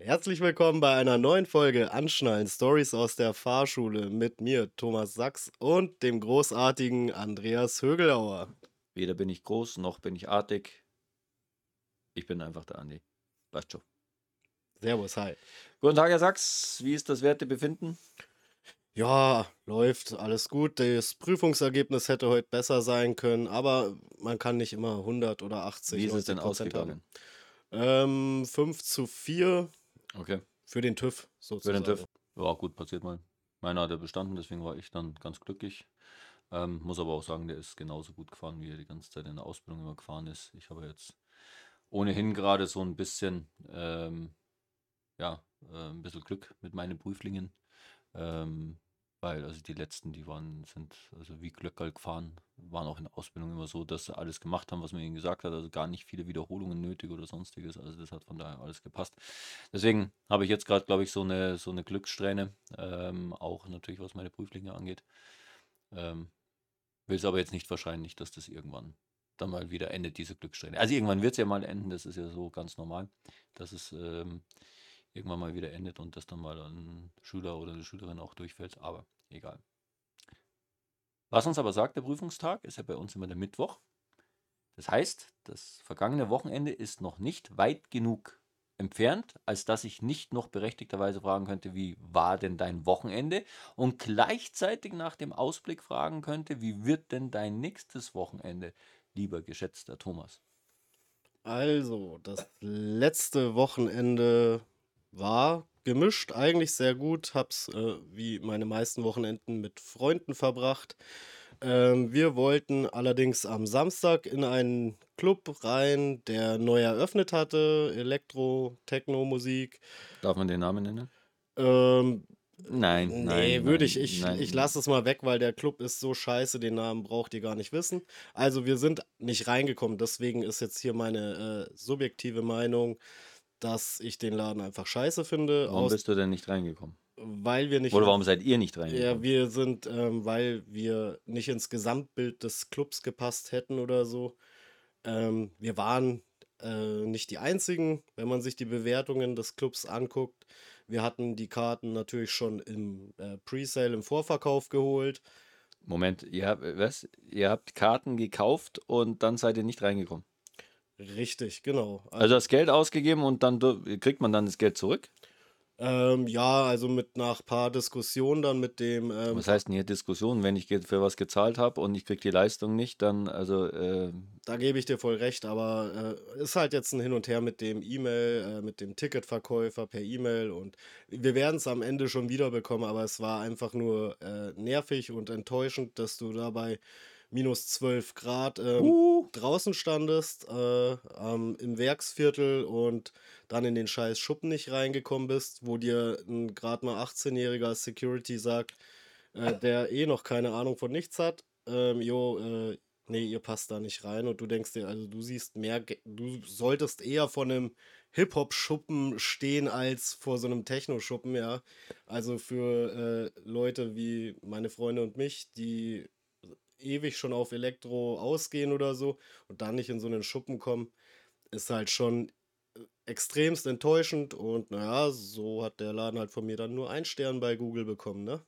Herzlich willkommen bei einer neuen Folge Anschnallen Stories aus der Fahrschule mit mir, Thomas Sachs und dem großartigen Andreas Högelauer. Weder bin ich groß, noch bin ich artig. Ich bin einfach der Andi. Passt schon. Servus, hi. Guten Tag, Herr Sachs. Wie ist das Wertebefinden? Ja, läuft, alles gut. Das Prüfungsergebnis hätte heute besser sein können, aber man kann nicht immer 100 oder 80 Wie ist es denn 90% ausgegangen? haben. Ähm, 5 zu 4 Okay. für den TÜV Für sozusagen. den TÜV. Ja, gut, passiert mal. Meiner hat er bestanden, deswegen war ich dann ganz glücklich. Ähm, muss aber auch sagen, der ist genauso gut gefahren, wie er die ganze Zeit in der Ausbildung immer gefahren ist. Ich habe jetzt ohnehin gerade so ein bisschen, ähm, ja, äh, ein bisschen Glück mit meinen Prüflingen. Ähm, weil also die letzten, die waren, sind also wie Glöckerl gefahren, waren auch in der Ausbildung immer so, dass sie alles gemacht haben, was man ihnen gesagt hat. Also gar nicht viele Wiederholungen nötig oder sonstiges. Also das hat von daher alles gepasst. Deswegen habe ich jetzt gerade, glaube ich, so eine, so eine Glückssträhne, ähm, auch natürlich, was meine Prüflinge angeht. Ähm, will es aber jetzt nicht wahrscheinlich, dass das irgendwann dann mal wieder endet, diese Glückssträhne. Also irgendwann wird es ja mal enden, das ist ja so ganz normal, dass es ähm, irgendwann mal wieder endet und dass dann mal ein Schüler oder eine Schülerin auch durchfällt, aber egal. Was uns aber sagt, der Prüfungstag ist ja bei uns immer der Mittwoch. Das heißt, das vergangene Wochenende ist noch nicht weit genug entfernt, als dass ich nicht noch berechtigterweise fragen könnte, wie war denn dein Wochenende? Und gleichzeitig nach dem Ausblick fragen könnte, wie wird denn dein nächstes Wochenende, lieber geschätzter Thomas? Also, das letzte Wochenende war gemischt, eigentlich sehr gut. Hab's äh, wie meine meisten Wochenenden mit Freunden verbracht. Ähm, wir wollten allerdings am Samstag in einen Club rein, der neu eröffnet hatte, Elektro, Techno-Musik. Darf man den Namen nennen? Ähm, Nein, nee, nein, würde ich, ich, nein. ich lasse es mal weg, weil der Club ist so scheiße, den Namen braucht ihr gar nicht wissen. Also wir sind nicht reingekommen, deswegen ist jetzt hier meine äh, subjektive Meinung, dass ich den Laden einfach scheiße finde, Warum bist du denn nicht reingekommen? weil wir nicht Oder warum seid ihr nicht ja, reingekommen? wir sind, ähm, weil wir nicht ins Gesamtbild des Clubs gepasst hätten oder so. Ähm, wir waren äh, nicht die einzigen, wenn man sich die Bewertungen des Clubs anguckt. Wir hatten die Karten natürlich schon im äh, Presale, im Vorverkauf geholt. Moment, ihr habt, was? Ihr habt Karten gekauft und dann seid ihr nicht reingekommen. Richtig, genau. Also das Geld ausgegeben und dann kriegt man dann das Geld zurück? Ähm, ja, also mit nach paar Diskussionen dann mit dem ähm, Was heißt denn hier Diskussion? Wenn ich für was gezahlt habe und ich kriege die Leistung nicht, dann, also, äh, Da gebe ich dir voll recht, aber äh, ist halt jetzt ein Hin und Her mit dem E-Mail, äh, mit dem Ticketverkäufer per E-Mail und wir werden es am Ende schon wiederbekommen, aber es war einfach nur äh, nervig und enttäuschend, dass du dabei minus 12 Grad ähm, uh, draußen standest, äh, ähm, im Werksviertel und dann in den scheiß Schuppen nicht reingekommen bist, wo dir ein gerade mal 18-jähriger Security sagt, äh, der eh noch keine Ahnung von nichts hat, ähm, jo, äh, nee, ihr passt da nicht rein und du denkst dir, also du siehst mehr, du solltest eher vor einem Hip-Hop-Schuppen stehen als vor so einem Techno-Schuppen, ja. Also für äh, Leute wie meine Freunde und mich, die ewig schon auf Elektro ausgehen oder so und dann nicht in so einen Schuppen kommen, ist halt schon äh, extremst enttäuschend und naja, so hat der Laden halt von mir dann nur einen Stern bei Google bekommen, ne?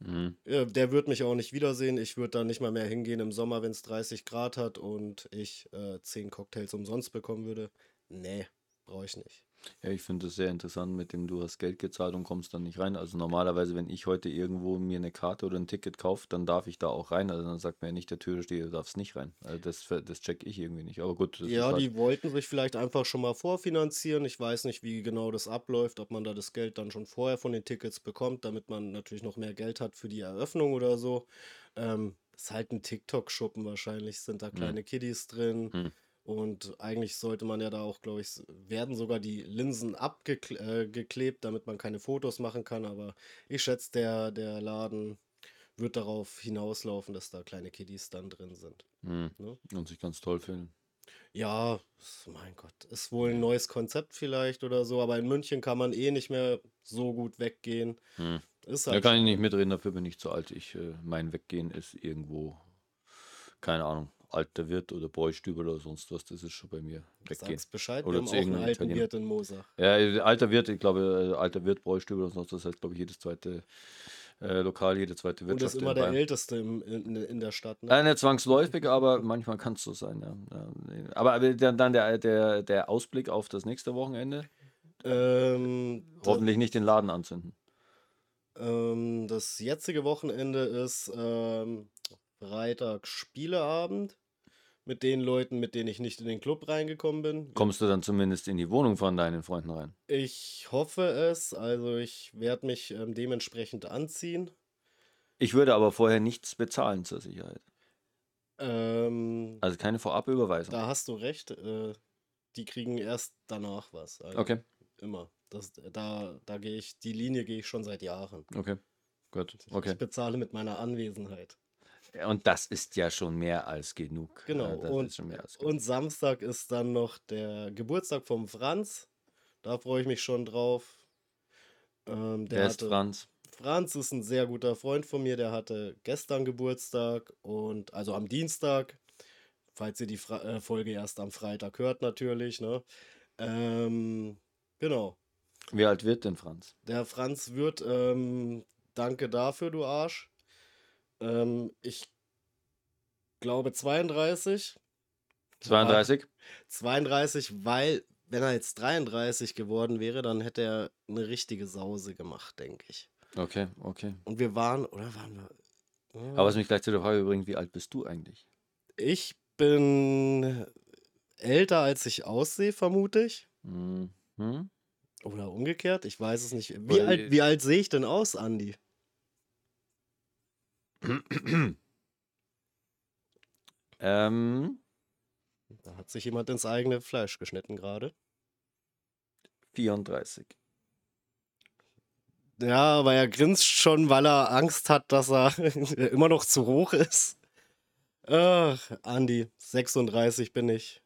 mhm. Der wird mich auch nicht wiedersehen. Ich würde da nicht mal mehr hingehen im Sommer, wenn es 30 Grad hat und ich äh, 10 Cocktails umsonst bekommen würde. Nee, brauche ich nicht. Ja, ich finde es sehr interessant, mit dem du hast Geld gezahlt und kommst dann nicht rein. Also normalerweise, wenn ich heute irgendwo mir eine Karte oder ein Ticket kaufe, dann darf ich da auch rein. Also dann sagt mir ja nicht der Türsteher, du darfst nicht rein. Also das, das check ich irgendwie nicht. Aber gut, das ist Ja, halt, die wollten sich vielleicht einfach schon mal vorfinanzieren. Ich weiß nicht, wie genau das abläuft, ob man da das Geld dann schon vorher von den Tickets bekommt, damit man natürlich noch mehr Geld hat für die Eröffnung oder so. Ähm, ist halt ein TikTok-Schuppen wahrscheinlich, sind da hm, kleine Kiddies drin. hm. Und eigentlich sollte man ja da auch, glaube ich, werden sogar die Linsen abgeklebt, äh, damit man keine Fotos machen kann. Aber ich schätze, der, der Laden wird darauf hinauslaufen, dass da kleine Kiddies dann drin sind. Hm. Ne? Und sich ganz toll fühlen. Ja, mein Gott, ist wohl ein neues Konzept vielleicht oder so, aber in München kann man eh nicht mehr so gut weggehen. Hm. Ist Da halt kann ich nicht mitreden, dafür bin ich zu alt. Ich, äh, mein Weggehen ist irgendwo, keine Ahnung, alter Wirt oder Bräustüber oder sonst was, das ist schon bei mir weggehen. Sagst Bescheid, wir Oder haben zu auch einen alten Italiener. Wirt in Moser. Ja, äh, alter Wirt, ich glaube, äh, alter Wirt, Bräustüber oder sonst was, das heißt, glaube ich, jedes zweite äh, Lokal, jede zweite Und ist Wirtschaft immer der. Älteste im, in, in der Stadt. Ne? Äh, nicht zwangsläufig, aber manchmal kann es so sein, ja. Aber, aber dann, dann der, der, der Ausblick auf das nächste Wochenende, Ähm, hoffentlich nicht den Laden anzünden. ähm, das jetzige Wochenende ist ähm, Freitag Spieleabend mit den Leuten, mit denen ich nicht in den Club reingekommen bin. Kommst du dann zumindest in die Wohnung von deinen Freunden rein? Ich hoffe es, also ich werde mich ähm, dementsprechend anziehen. Ich würde aber vorher nichts bezahlen zur Sicherheit. Ähm, Also keine Vorabüberweisung. da hast du recht, äh, die kriegen erst danach was. Also Okay, Immer. Das, da da gehe ich, die Linie gehe ich schon seit Jahren. okay, gut, Ich okay. bezahle mit meiner Anwesenheit. Und das ist ja schon mehr als genug. Genau. Ja, das und, ist schon mehr als genug. und Samstag ist dann noch der Geburtstag vom Franz. Da freue ich mich schon drauf. Ähm, der Wer ist hatte, Franz? Franz ist ein sehr guter Freund von mir. Der hatte gestern Geburtstag und also am Dienstag. Falls ihr die Fra äh, Folge erst am Freitag hört, natürlich. Ne? Ähm, genau. Wie alt wird denn Franz? Der Franz wird, ähm, danke dafür, du Arsch. Ähm, ich glaube 32. 32? 32, weil, wenn er jetzt 33 geworden wäre, dann hätte er eine richtige Sause gemacht, denke ich. Okay, okay. Und wir waren, oder waren wir? Aber was mich gleich zu der Frage bringt, wie alt bist du eigentlich? Ich bin älter, als ich aussehe, vermute ich. Mhm. Oder umgekehrt, ich weiß es nicht. Wie alt, wie alt sehe ich denn aus, Andi? ähm, Da hat sich jemand ins eigene Fleisch geschnitten gerade. 34. Ja, aber er grinst schon, weil er Angst hat, dass er immer noch zu hoch ist. Ach, Andi, 36 bin ich.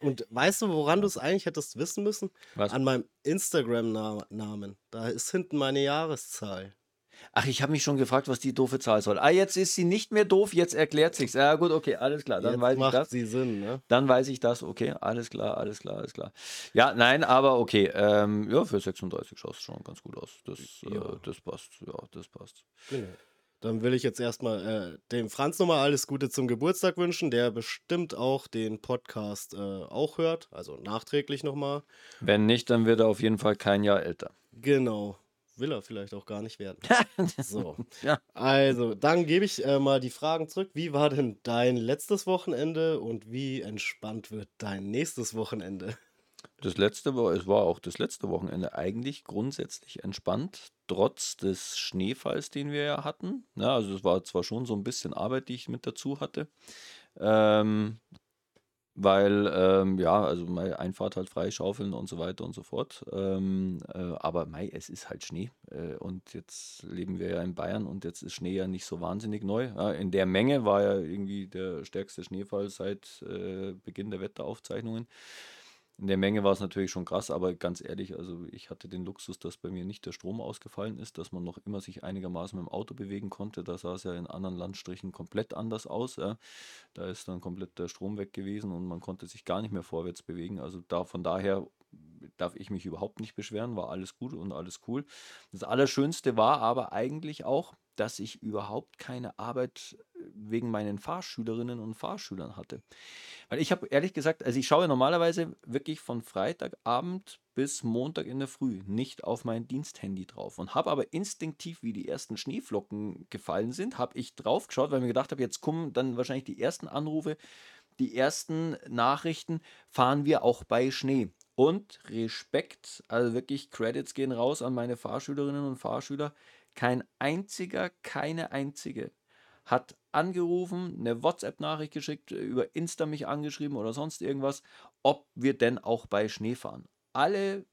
Und weißt du, woran du es eigentlich hättest wissen müssen? Was? An meinem Instagram-Namen. Da ist hinten meine Jahreszahl. Ach, ich habe mich schon gefragt, was die doofe Zahl soll. Ah, jetzt ist sie nicht mehr doof, jetzt erklärt sich's. Ja, gut, okay, alles klar. Dann Jetzt weiß ich macht das. sie Sinn, ne? Dann weiß ich das, okay, alles klar, alles klar, alles klar. Ja, nein, aber okay, ähm, ja, für 36 schaust du schon ganz gut aus. Das, Ja. äh, das passt, ja, das passt. Genau. Dann will ich jetzt erstmal äh, dem Franz nochmal alles Gute zum Geburtstag wünschen, der bestimmt auch den Podcast äh, auch hört. Also nachträglich nochmal. Wenn nicht, dann wird er auf jeden Fall kein Jahr älter. Genau. Will er vielleicht auch gar nicht werden. So. Ja. Also, dann gebe ich äh, mal die Fragen zurück. Wie war denn dein letztes Wochenende und wie entspannt wird dein nächstes Wochenende? Das letzte war, es war auch das letzte Wochenende eigentlich grundsätzlich entspannt, trotz des Schneefalls, den wir ja hatten. Ja, also es war zwar schon so ein bisschen Arbeit, die ich mit dazu hatte, ähm, weil ähm, ja, also meine Einfahrt halt freischaufeln und so weiter und so fort. Ähm, äh, aber mei, es ist halt Schnee äh, und jetzt leben wir ja in Bayern und jetzt ist Schnee ja nicht so wahnsinnig neu. Ja, in der Menge war ja irgendwie der stärkste Schneefall seit äh, Beginn der Wetteraufzeichnungen. In der Menge war es natürlich schon krass, aber ganz ehrlich, also ich hatte den Luxus, dass bei mir nicht der Strom ausgefallen ist, dass man noch immer sich einigermaßen mit dem Auto bewegen konnte. Da sah es ja in anderen Landstrichen komplett anders aus. Ja. Da ist dann komplett der Strom weg gewesen und man konnte sich gar nicht mehr vorwärts bewegen. Also da von daher darf ich mich überhaupt nicht beschweren, war alles gut und alles cool. Das Allerschönste war aber eigentlich auch, dass ich überhaupt keine Arbeit wegen meinen Fahrschülerinnen und Fahrschülern hatte. Weil ich habe ehrlich gesagt, also ich schaue normalerweise wirklich von Freitagabend bis Montag in der Früh nicht auf mein Diensthandy drauf und habe aber instinktiv, wie die ersten Schneeflocken gefallen sind, habe ich drauf geschaut, weil mir gedacht habe, jetzt kommen dann wahrscheinlich die ersten Anrufe, die ersten Nachrichten, fahren wir auch bei Schnee. Und Respekt, also wirklich Credits gehen raus an meine Fahrschülerinnen und Fahrschüler. Kein einziger, keine einzige hat angerufen, eine WhatsApp-Nachricht geschickt, über Insta mich angeschrieben oder sonst irgendwas, ob wir denn auch bei Schnee fahren. Alle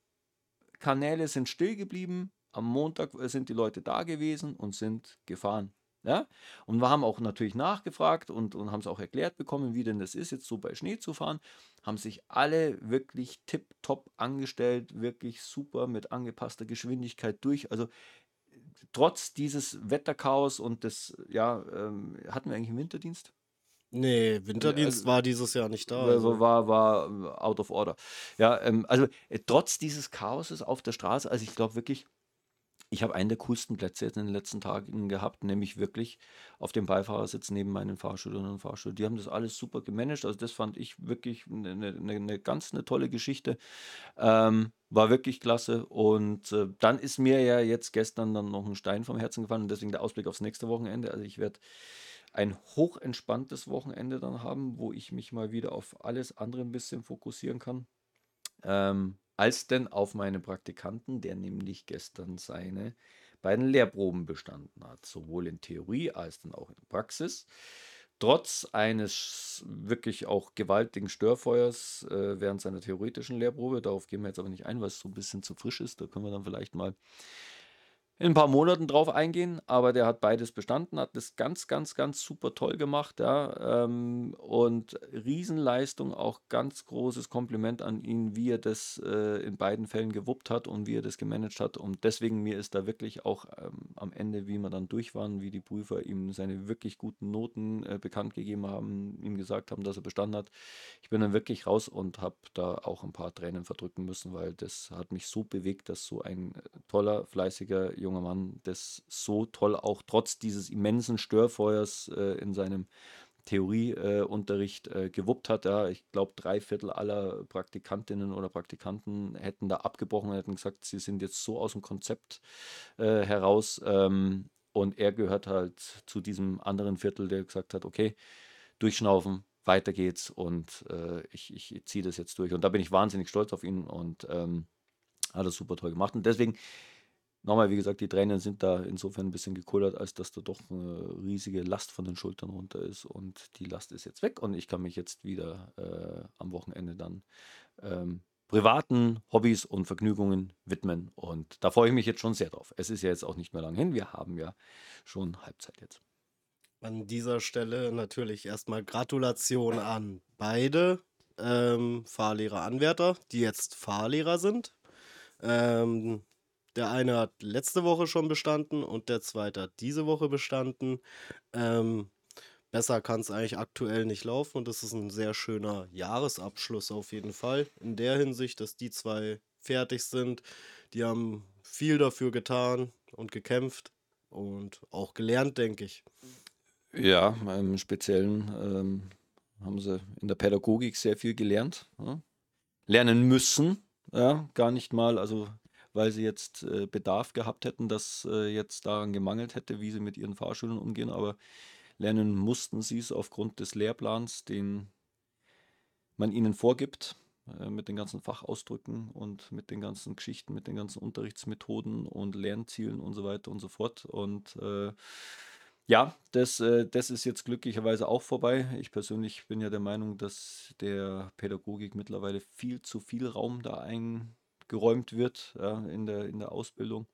Kanäle sind still geblieben. Am Montag äh, sind die Leute da gewesen und sind gefahren. Ja? Und wir haben auch natürlich nachgefragt und, und haben es auch erklärt bekommen, wie denn das ist, jetzt so bei Schnee zu fahren. Haben sich alle wirklich tipptopp angestellt, wirklich super mit angepasster Geschwindigkeit durch. Also trotz dieses Wetterchaos und des, ja, ähm, hatten wir eigentlich einen Winterdienst? Nee, Winterdienst Also, war dieses Jahr nicht da, war, also. war, war äh, out of order. Ja, ähm, also äh, trotz dieses Chaoses auf der Straße, also ich glaube wirklich, ich habe einen der coolsten Plätze jetzt in den letzten Tagen gehabt, nämlich wirklich auf dem Beifahrersitz neben meinen Fahrschülerinnen und Fahrschülern. Die haben das alles super gemanagt. Also das fand ich wirklich eine, eine, eine ganz eine tolle Geschichte. Ähm, war wirklich klasse. Und äh, dann ist mir ja jetzt gestern dann noch ein Stein vom Herzen gefallen und deswegen der Ausblick aufs nächste Wochenende. Also ich werde ein hochentspanntes Wochenende dann haben, wo ich mich mal wieder auf alles andere ein bisschen fokussieren kann. Ähm, als denn auf meinen Praktikanten, der nämlich gestern seine beiden Lehrproben bestanden hat, sowohl in Theorie als dann auch in Praxis. Trotz eines wirklich auch gewaltigen Störfeuers äh, während seiner theoretischen Lehrprobe, darauf gehen wir jetzt aber nicht ein, weil es so ein bisschen zu frisch ist, da können wir dann vielleicht mal in ein paar Monaten drauf eingehen, aber der hat beides bestanden, hat das ganz, ganz, ganz super toll gemacht, ja. Ähm, und Riesenleistung, auch ganz großes Kompliment an ihn, wie er das äh, in beiden Fällen gewuppt hat und wie er das gemanagt hat. Und deswegen mir ist da wirklich auch ähm, am Ende, wie wir dann durch waren, wie die Prüfer ihm seine wirklich guten Noten äh, bekannt gegeben haben, ihm gesagt haben, dass er bestanden hat. Ich bin dann wirklich raus und habe da auch ein paar Tränen verdrücken müssen, weil das hat mich so bewegt, dass so ein äh, toller, fleißiger Junge junger Mann das so toll auch trotz dieses immensen Störfeuers äh, in seinem Theorieunterricht äh, gewuppt hat. Ja, ich glaube, drei Viertel aller Praktikantinnen oder Praktikanten hätten da abgebrochen und hätten gesagt, sie sind jetzt so aus dem Konzept äh, heraus. Ähm, und er gehört halt zu diesem anderen Viertel, der gesagt hat, okay, durchschnaufen, weiter geht's und äh, ich, ich ziehe das jetzt durch. Und da bin ich wahnsinnig stolz auf ihn und ähm, hat das super toll gemacht. Und deswegen Nochmal, wie gesagt, die Tränen sind da insofern ein bisschen gekullert, als dass da doch eine riesige Last von den Schultern runter ist und die Last ist jetzt weg und ich kann mich jetzt wieder äh, am Wochenende dann ähm, privaten Hobbys und Vergnügungen widmen und da freue ich mich jetzt schon sehr drauf. Es ist ja jetzt auch nicht mehr lang hin, wir haben ja schon Halbzeit jetzt. An dieser Stelle natürlich erstmal Gratulation an beide ähm, Fahrlehrer-Anwärter, die jetzt Fahrlehrer sind. Ähm, der eine hat letzte Woche schon bestanden und der zweite hat diese Woche bestanden. Ähm, besser kann es eigentlich aktuell nicht laufen und das ist ein sehr schöner Jahresabschluss auf jeden Fall. In der Hinsicht, dass die zwei fertig sind. Die haben viel dafür getan und gekämpft und auch gelernt, denke ich. Ja, im Speziellen ähm, haben sie in der Pädagogik sehr viel gelernt. Ja? Lernen müssen, ja, gar nicht mal, also weil sie jetzt äh, Bedarf gehabt hätten, dass äh, jetzt daran gemangelt hätte, wie sie mit ihren Fahrschülern umgehen, aber lernen mussten sie es aufgrund des Lehrplans, den man ihnen vorgibt, äh, mit den ganzen Fachausdrücken und mit den ganzen Geschichten, mit den ganzen Unterrichtsmethoden und Lernzielen und so weiter und so fort. Und äh, ja, das, äh, das ist jetzt glücklicherweise auch vorbei. Ich persönlich bin ja der Meinung, dass der Pädagogik mittlerweile viel zu viel Raum da ein, geräumt wird ja, in, der, in der Ausbildung.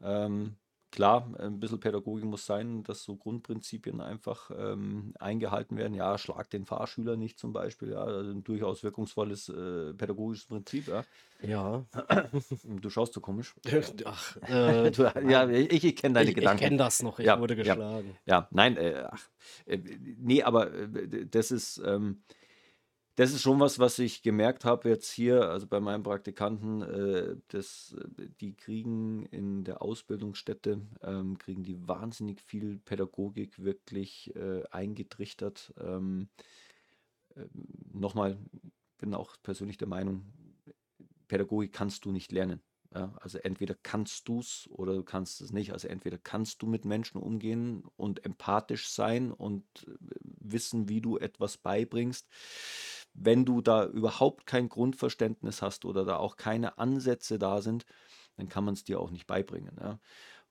Ähm, klar, ein bisschen Pädagogik muss sein, dass so Grundprinzipien einfach ähm, eingehalten werden. Ja, schlag den Fahrschüler nicht zum Beispiel. Ja, also ein durchaus wirkungsvolles äh, pädagogisches Prinzip. Ja. Ja. Du schaust so komisch. Ach, äh, Du, ja, ich, ich kenne deine ich, ich Gedanken. kenne das noch, ich Ja, wurde ja. geschlagen. Ja, nein, äh, ach, äh, nee, aber äh, das ist, ähm, das ist schon was, was ich gemerkt habe jetzt hier, also bei meinen Praktikanten, äh, dass äh, die kriegen in der Ausbildungsstätte, ähm, kriegen die wahnsinnig viel Pädagogik wirklich äh, eingetrichtert. Ähm, äh, nochmal, bin auch persönlich der Meinung, Pädagogik kannst du nicht lernen. Ja, also entweder kannst du es oder du kannst es nicht. Also entweder kannst du mit Menschen umgehen und empathisch sein und äh, wissen, wie du etwas beibringst. Wenn du da überhaupt kein Grundverständnis hast oder da auch keine Ansätze da sind, dann kann man es dir auch nicht beibringen. Ja.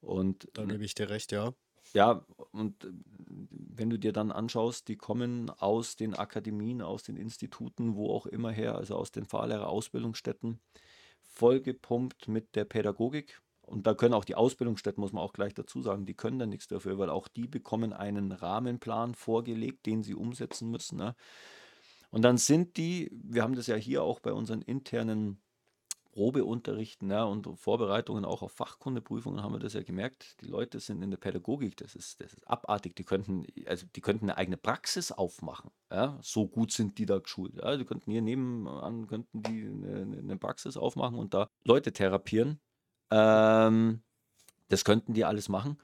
Und Da gebe ich dir recht, ja. ja, und äh, wenn du dir dann anschaust, die kommen aus den Akademien, aus den Instituten, wo auch immer her, also aus den Fahrlehrerausbildungsstätten, vollgepumpt mit der Pädagogik. Und da können auch die Ausbildungsstätten, muss man auch gleich dazu sagen, die können da nichts dafür, weil auch die bekommen einen Rahmenplan vorgelegt, den sie umsetzen müssen. Ne? Und dann sind die, wir haben das ja hier auch bei unseren internen Probeunterrichten ja, und Vorbereitungen auch auf Fachkundeprüfungen haben wir das ja gemerkt. Die Leute sind in der Pädagogik, das ist, das ist abartig. Die könnten, also die könnten eine eigene Praxis aufmachen. Ja. So gut sind die da geschult. Ja. Die könnten hier nebenan, könnten die eine, eine Praxis aufmachen und da Leute therapieren. Ähm, das könnten die alles machen.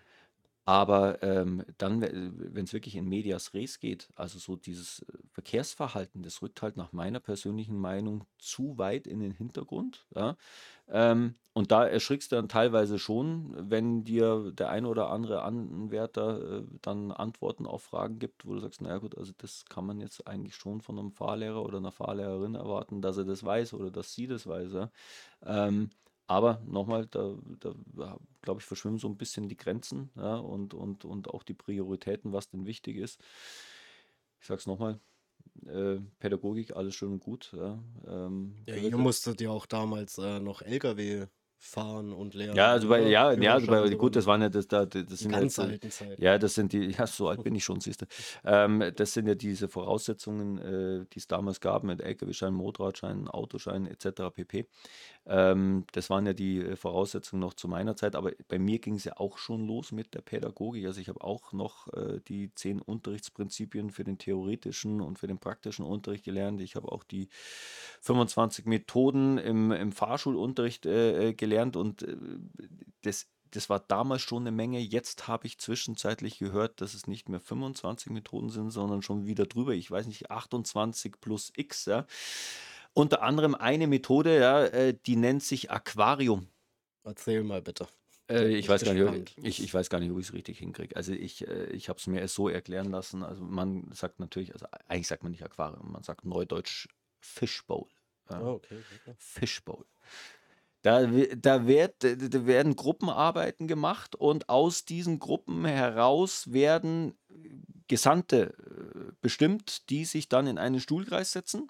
Aber ähm, dann, wenn es wirklich in medias res geht, also so dieses äh, Verkehrsverhalten, das rückt halt nach meiner persönlichen Meinung zu weit in den Hintergrund. Ja? Ähm, und da erschrickst du dann teilweise schon, wenn dir der ein oder andere Anwärter äh, dann Antworten auf Fragen gibt, wo du sagst, naja gut, also das kann man jetzt eigentlich schon von einem Fahrlehrer oder einer Fahrlehrerin erwarten, dass er das weiß oder dass sie das weiß. Ja? Ähm, aber nochmal, da, da glaube ich, verschwimmen so ein bisschen die Grenzen ja, und, und, und auch die Prioritäten, was denn wichtig ist. Ich sage es nochmal, äh, Pädagogik, alles schön und gut. Ja, ähm, ja ihr musstet ja auch damals äh, noch LKW fahren und lernen. Ja, also bei, ja, ja, also bei, gut, das waren ja das, das, das sind ganz jetzt, alten Zeit. Ja, das sind die, ja, so alt bin ich schon, siehst du. Ähm, das sind ja diese Voraussetzungen, äh, die es damals gab mit LKW-Schein, Motorradschein, Autoschein etc. pp. Ähm, das waren ja die äh, Voraussetzungen noch zu meiner Zeit, aber bei mir ging es ja auch schon los mit der Pädagogik. Also ich habe auch noch äh, die zehn Unterrichtsprinzipien für den theoretischen und für den praktischen Unterricht gelernt. Ich habe auch die 25 Methoden im, im Fahrschulunterricht äh, äh gelernt und äh, das das war damals schon eine Menge. Jetzt habe ich zwischenzeitlich gehört, dass es nicht mehr 25 Methoden sind, sondern schon wieder drüber. Ich weiß nicht, 28 plus X. Ja. Unter anderem eine Methode, ja, äh, die nennt sich Aquarium. Erzähl mal bitte. Äh, ich, weiß gar nicht, ich, ich weiß gar nicht, ob ich es richtig hinkriege. Also ich, äh, ich habe es mir so erklären lassen. Also man sagt natürlich, also eigentlich sagt man nicht Aquarium, man sagt neudeutsch Fishbowl. Ja. Oh, okay, okay. Fishbowl. Da, da, wird, da werden Gruppenarbeiten gemacht und aus diesen Gruppen heraus werden Gesandte bestimmt, die sich dann in einen Stuhlkreis setzen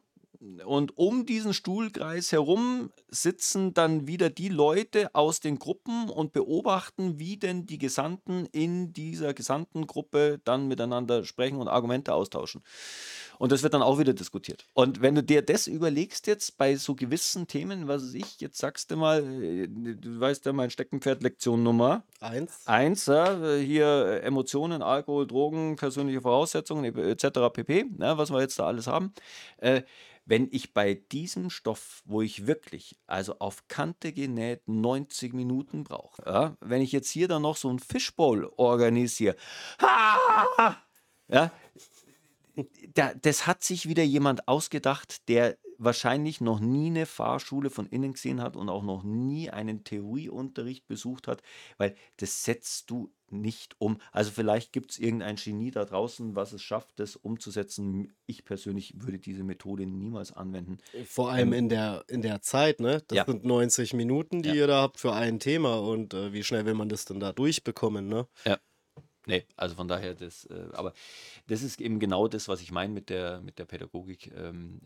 und um diesen Stuhlkreis herum sitzen dann wieder die Leute aus den Gruppen und beobachten, wie denn die Gesandten in dieser Gesandtengruppe dann miteinander sprechen und Argumente austauschen. Und das wird dann auch wieder diskutiert. Und wenn du dir das überlegst jetzt bei so gewissen Themen, was ich, jetzt sagst du mal, äh, du weißt ja mein Steckenpferd Lektion Nummer eins. Eins, ja, hier Emotionen, Alkohol, Drogen, persönliche Voraussetzungen etc. pp, ja, was wir jetzt da alles haben. Äh, wenn ich bei diesem Stoff, wo ich wirklich, also auf Kante genäht, 90 Minuten brauche, ja, wenn ich jetzt hier dann noch so ein Fishbowl organisiere, ja, da, das hat sich wieder jemand ausgedacht, der wahrscheinlich noch nie eine Fahrschule von innen gesehen hat und auch noch nie einen Theorieunterricht besucht hat, weil das setzt du nicht um. Also vielleicht gibt es irgendein Genie da draußen, was es schafft, das umzusetzen. Ich persönlich würde diese Methode niemals anwenden. Vor allem ähm, in der, in der Zeit, ne? Das ja. sind 90 Minuten, die ja. ihr da habt für ein Thema und äh, wie schnell will man das denn da durchbekommen, ne? Ja. Nee, also von daher, das, äh, aber das ist eben genau das, was ich meine mit der, mit der Pädagogik. Ähm,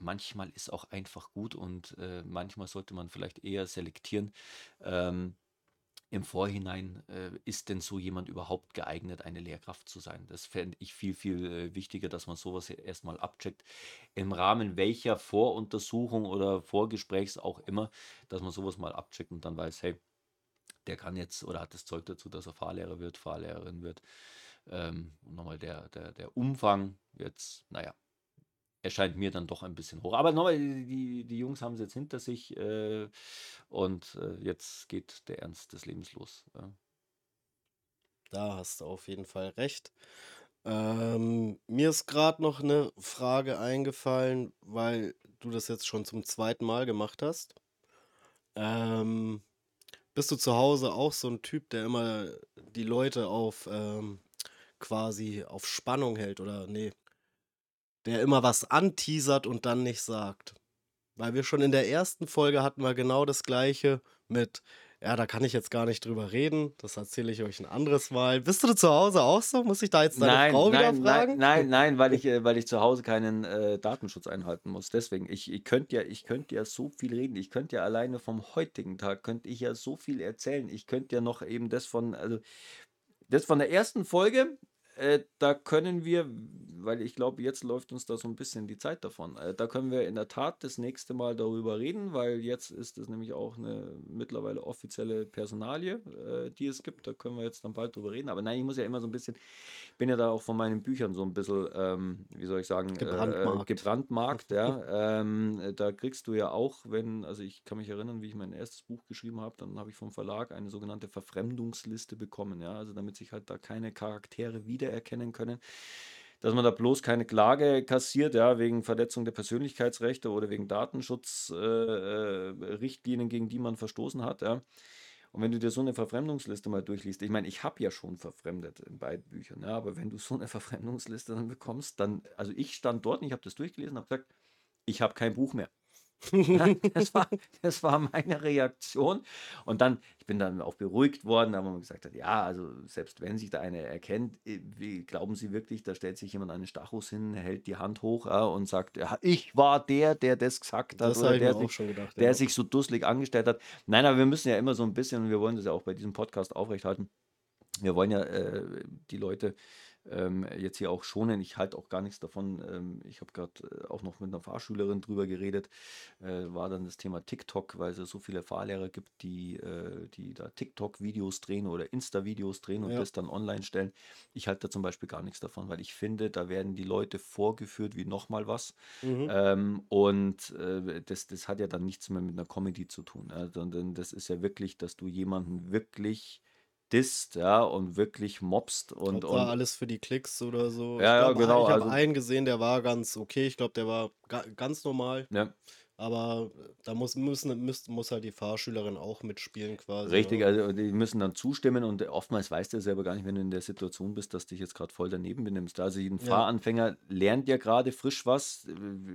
manchmal ist auch einfach gut und äh, manchmal sollte man vielleicht eher selektieren. Ähm, im Vorhinein, äh, ist denn so jemand überhaupt geeignet, eine Lehrkraft zu sein? Das fände ich viel, viel äh, wichtiger, dass man sowas erstmal abcheckt. Im Rahmen welcher Voruntersuchung oder Vorgesprächs auch immer, dass man sowas mal abcheckt und dann weiß, hey, der kann jetzt oder hat das Zeug dazu, dass er Fahrlehrer wird, Fahrlehrerin wird. Ähm, und nochmal der, der, der Umfang jetzt, naja, erscheint mir dann doch ein bisschen hoch. Aber nochmal, die, die Jungs haben es jetzt hinter sich äh, und äh, jetzt geht der Ernst des Lebens los. Ja. Da hast du auf jeden Fall recht. Ähm, mir ist gerade noch eine Frage eingefallen, weil du das jetzt schon zum zweiten Mal gemacht hast. Ähm, bist du zu Hause auch so ein Typ, der immer die Leute auf ähm, quasi auf Spannung hält oder nee, der immer was anteasert und dann nicht sagt? Weil wir schon in der ersten Folge hatten wir genau das gleiche mit ja, da kann ich jetzt gar nicht drüber reden. Das erzähle ich euch ein anderes Mal. Bist du zu Hause auch so? Muss ich da jetzt deine nein, Frau nein, wieder fragen? Nein, nein, nein, weil ich, äh, weil ich zu Hause keinen äh, Datenschutz einhalten muss. Deswegen, ich, ich könnte ja, ich ja so viel reden. Ich könnte ja alleine vom heutigen Tag, könnte ich ja so viel erzählen. Ich könnte ja noch eben das von, also das von der ersten Folge, äh, da können wir, weil ich glaube, jetzt läuft uns da so ein bisschen die Zeit davon. Äh, da können wir in der Tat das nächste Mal darüber reden, weil jetzt ist es nämlich auch eine mittlerweile offizielle Personalie, äh, die es gibt. Da können wir jetzt dann bald drüber reden. Aber nein, ich muss ja immer so ein bisschen, bin ja da auch von meinen Büchern so ein bisschen, ähm, wie soll ich sagen, äh, Gebrandmarkt. gebrandmarkt, ja. ähm, da kriegst du ja auch, wenn, also ich kann mich erinnern, wie ich mein erstes Buch geschrieben habe, dann habe ich vom Verlag eine sogenannte Verfremdungsliste bekommen, ja. Also damit sich halt da keine Charaktere wiedererkennen können dass man da bloß keine Klage kassiert, ja, wegen Verletzung der Persönlichkeitsrechte oder wegen Datenschutzrichtlinien, äh, äh, gegen die man verstoßen hat, ja. Und wenn du dir so eine Verfremdungsliste mal durchliest, ich meine, ich habe ja schon verfremdet in beiden Büchern, ja, aber wenn du so eine Verfremdungsliste dann bekommst, dann, also ich stand dort und ich habe das durchgelesen, habe gesagt, ich habe kein Buch mehr. das, war, das war meine Reaktion. Und dann, ich bin dann auch beruhigt worden, aber man gesagt hat, ja, also selbst wenn sich da einer erkennt, äh, wie, glauben Sie wirklich, da stellt sich jemand einen Stachus hin, hält die Hand hoch ja, und sagt, ja, ich war der, der das gesagt hat, Das oder der sich, gedacht, der ja. sich so dusselig angestellt hat. Nein, aber wir müssen ja immer so ein bisschen, und wir wollen das ja auch bei diesem Podcast aufrechthalten, wir wollen ja äh, die Leute ähm, jetzt hier auch schonen. Ich halte auch gar nichts davon. Ähm, ich habe gerade äh, auch noch mit einer Fahrschülerin drüber geredet. Äh, war dann das Thema TikTok, weil es so viele Fahrlehrer gibt, die, äh, die da TikTok-Videos drehen oder Insta-Videos drehen und Ja. das dann online stellen. Ich halte da zum Beispiel gar nichts davon, weil ich finde, da werden die Leute vorgeführt wie nochmal was. Mhm. Ähm, und äh, das, das hat ja dann nichts mehr mit einer Comedy zu tun, sondern das ist ja wirklich, dass du jemanden wirklich disst, ja, und wirklich mobst und, Ob war und alles für die Klicks oder so. Ich ja, ja, glaube, genau, ich habe also, einen gesehen, der war ganz okay. Ich glaube, der war ga ganz normal. ja, Aber da muss, müssen, müsst, muss halt die Fahrschülerin auch mitspielen quasi. richtig, Ne? also die müssen dann zustimmen und oftmals weißt du ja selber gar nicht, wenn du in der Situation bist, dass dich jetzt gerade voll daneben benimmst. Also ein Ja. Fahranfänger lernt ja gerade frisch was,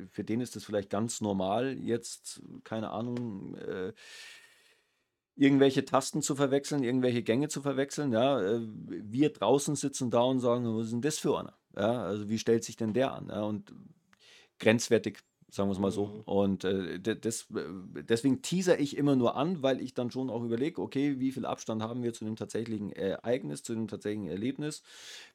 für den ist das vielleicht ganz normal, jetzt, keine Ahnung, äh, irgendwelche Tasten zu verwechseln, irgendwelche Gänge zu verwechseln. Ja, äh, wir draußen sitzen da und sagen, was ist denn das für einer? Ja, also wie stellt sich denn der an? Ja, und grenzwertig, sagen wir es mal so. Mhm. Und äh, das, äh, deswegen teaser ich immer nur an, weil ich dann schon auch überlege, okay, wie viel Abstand haben wir zu dem tatsächlichen Ereignis, zu dem tatsächlichen Erlebnis?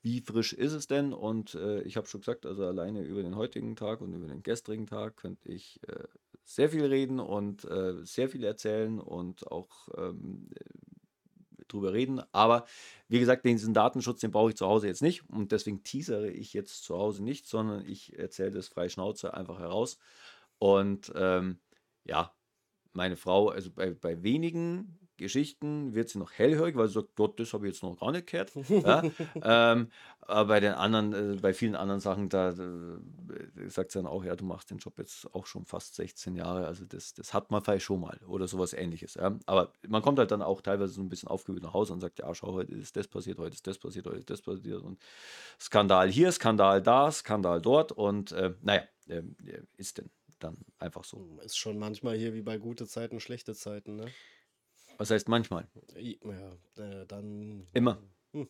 Wie frisch ist es denn? Und äh, ich habe schon gesagt, also alleine über den heutigen Tag und über den gestrigen Tag könnte ich äh, sehr viel reden und äh, sehr viel erzählen und auch ähm, drüber reden. Aber wie gesagt, diesen Datenschutz, den brauche ich zu Hause jetzt nicht. Und deswegen teasere ich jetzt zu Hause nicht, sondern ich erzähle das frei Schnauze einfach heraus. Und ähm, ja, meine Frau, also bei, bei wenigen Geschichten wird sie noch hellhörig, weil sie sagt, Gott, das habe ich jetzt noch gar nicht gehört. Ja? ähm, aber bei den anderen, äh, bei vielen anderen Sachen, da äh, sagt sie dann auch, ja, du machst den Job jetzt auch schon fast 16 Jahre, also das, das hat man vielleicht schon mal oder sowas ähnliches. Ja? Aber man kommt halt dann auch teilweise so ein bisschen aufgewühlt nach Hause und sagt, ja, schau, heute ist das passiert, heute ist das passiert, heute ist das passiert und Skandal hier, Skandal da, Skandal dort und äh, naja, äh, ist denn dann einfach so. Ist schon manchmal hier wie bei gute Zeiten, schlechte Zeiten, ne? Was heißt manchmal? Ja, äh, dann. Immer. Hm,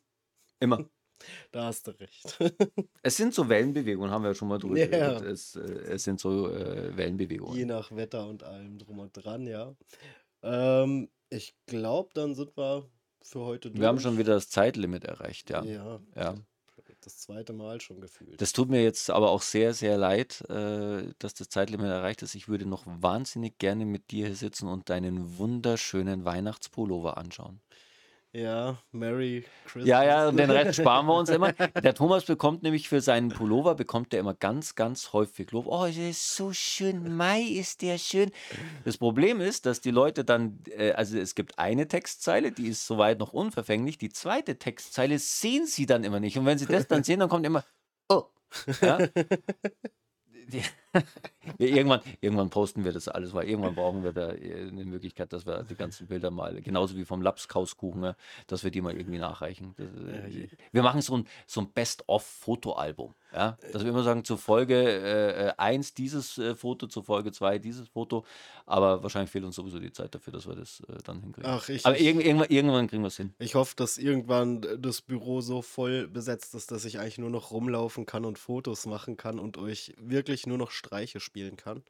Immer. da hast du recht. Es sind so Wellenbewegungen, haben wir ja schon mal drüber Ja. geredet. Es, äh, es sind so äh, Je Wellenbewegungen. nach Wetter und allem drum und dran, ja. Ähm, ich glaube, dann sind wir für heute Wir haben schon durch. wieder das Zeitlimit erreicht, ja. Ja, Ja. Das zweite Mal schon gefühlt. Das tut mir jetzt aber auch sehr, sehr leid, äh, dass das Zeitlimit erreicht ist. Ich würde noch wahnsinnig gerne mit dir hier sitzen und deinen wunderschönen Weihnachtspullover anschauen. Ja, Merry Ja, ja, Christmas. und den Rest sparen wir uns immer. Der Thomas bekommt nämlich für seinen Pullover, bekommt er immer ganz, ganz häufig Lob. Oh, der ist so schön, Mai ist der schön. Das Problem ist, dass die Leute dann, äh, also es gibt eine Textzeile, die ist soweit noch unverfänglich. Die zweite Textzeile sehen sie dann immer nicht. Und wenn sie das dann sehen, dann kommt immer, oh. Ja? Die, ja, irgendwann, irgendwann posten wir das alles, weil irgendwann brauchen wir da äh, eine Möglichkeit, dass wir die ganzen Bilder mal, genauso wie vom Lapskauskuchen, ne, dass wir die mal irgendwie nachreichen. Das, Ja, äh, wir machen so ein, so ein Best-of-Fotoalbum. Ja? Dass wir immer sagen, zur Folge äh, 1 dieses äh, Foto, zur Folge 2 dieses Foto. Aber wahrscheinlich fehlt uns sowieso die Zeit dafür, dass wir das äh, dann hinkriegen. Ach, ich, Aber irgend, irgendwann, irgendwann kriegen wir es hin. ich hoffe, dass irgendwann das Büro so voll besetzt ist, dass ich eigentlich nur noch rumlaufen kann und Fotos machen kann und euch wirklich nur noch Streiche spielen kann.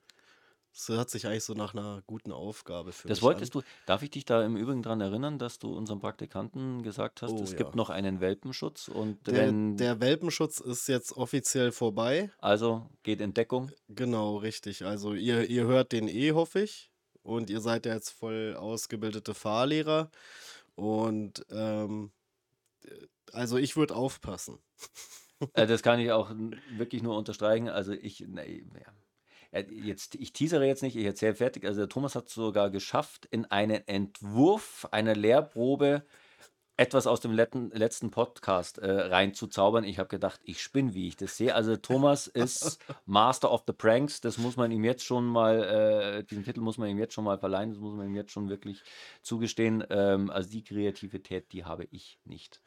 Es hört sich eigentlich so nach einer guten Aufgabe für Das mich an. wolltest du. Darf ich dich da im Übrigen daran erinnern, dass du unserem Praktikanten gesagt hast, Oh es ja. gibt noch einen Welpenschutz und Der, wenn der Welpenschutz ist jetzt offiziell vorbei. also geht in Deckung. Genau, richtig. Also ihr, ihr hört den eh, hoffe ich. Und ihr seid ja jetzt voll ausgebildete Fahrlehrer. Und ähm, also ich würde aufpassen. Äh, das kann ich auch wirklich nur unterstreichen. Also ich, nee, ja. Äh, jetzt, ich teasere jetzt nicht, ich erzähle fertig. Also der Thomas hat sogar geschafft, in einen Entwurf einer Lehrprobe etwas aus dem letzten, letzten Podcast äh, reinzuzaubern. Ich habe gedacht, ich spinne, wie ich das sehe. Also Thomas ist Master of the Pranks. Das muss man ihm jetzt schon mal, äh, diesen Titel muss man ihm jetzt schon mal verleihen. Das muss man ihm jetzt schon wirklich zugestehen. Ähm, also die Kreativität, die habe ich nicht.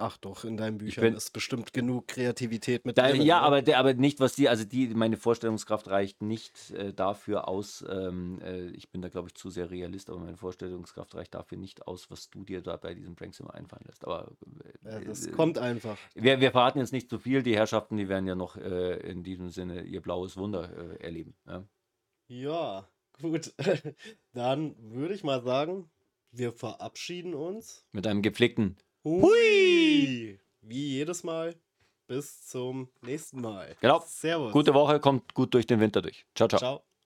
Ach doch, in deinen Büchern bin- ist bestimmt genug Kreativität mit Da, drin. ja, aber, der, aber nicht, was die, also die, meine Vorstellungskraft reicht nicht äh, dafür aus, ähm, äh, ich bin da glaube ich zu sehr Realist, aber meine Vorstellungskraft reicht dafür nicht aus, was du dir da bei diesem Pranks immer einfallen lässt. Aber Ja, äh, das äh, kommt einfach. wir, wir verraten jetzt nicht zu viel, die Herrschaften, die werden ja noch äh, in diesem Sinne ihr blaues Wunder äh, erleben. Ja? Ja, gut. Dann würde ich mal sagen, wir verabschieden uns. Mit einem gepflegten Hui! Wie jedes Mal. Bis zum nächsten Mal. Genau. Servus. Gute Woche, kommt gut durch den Winter durch. Ciao, ciao. Ciao.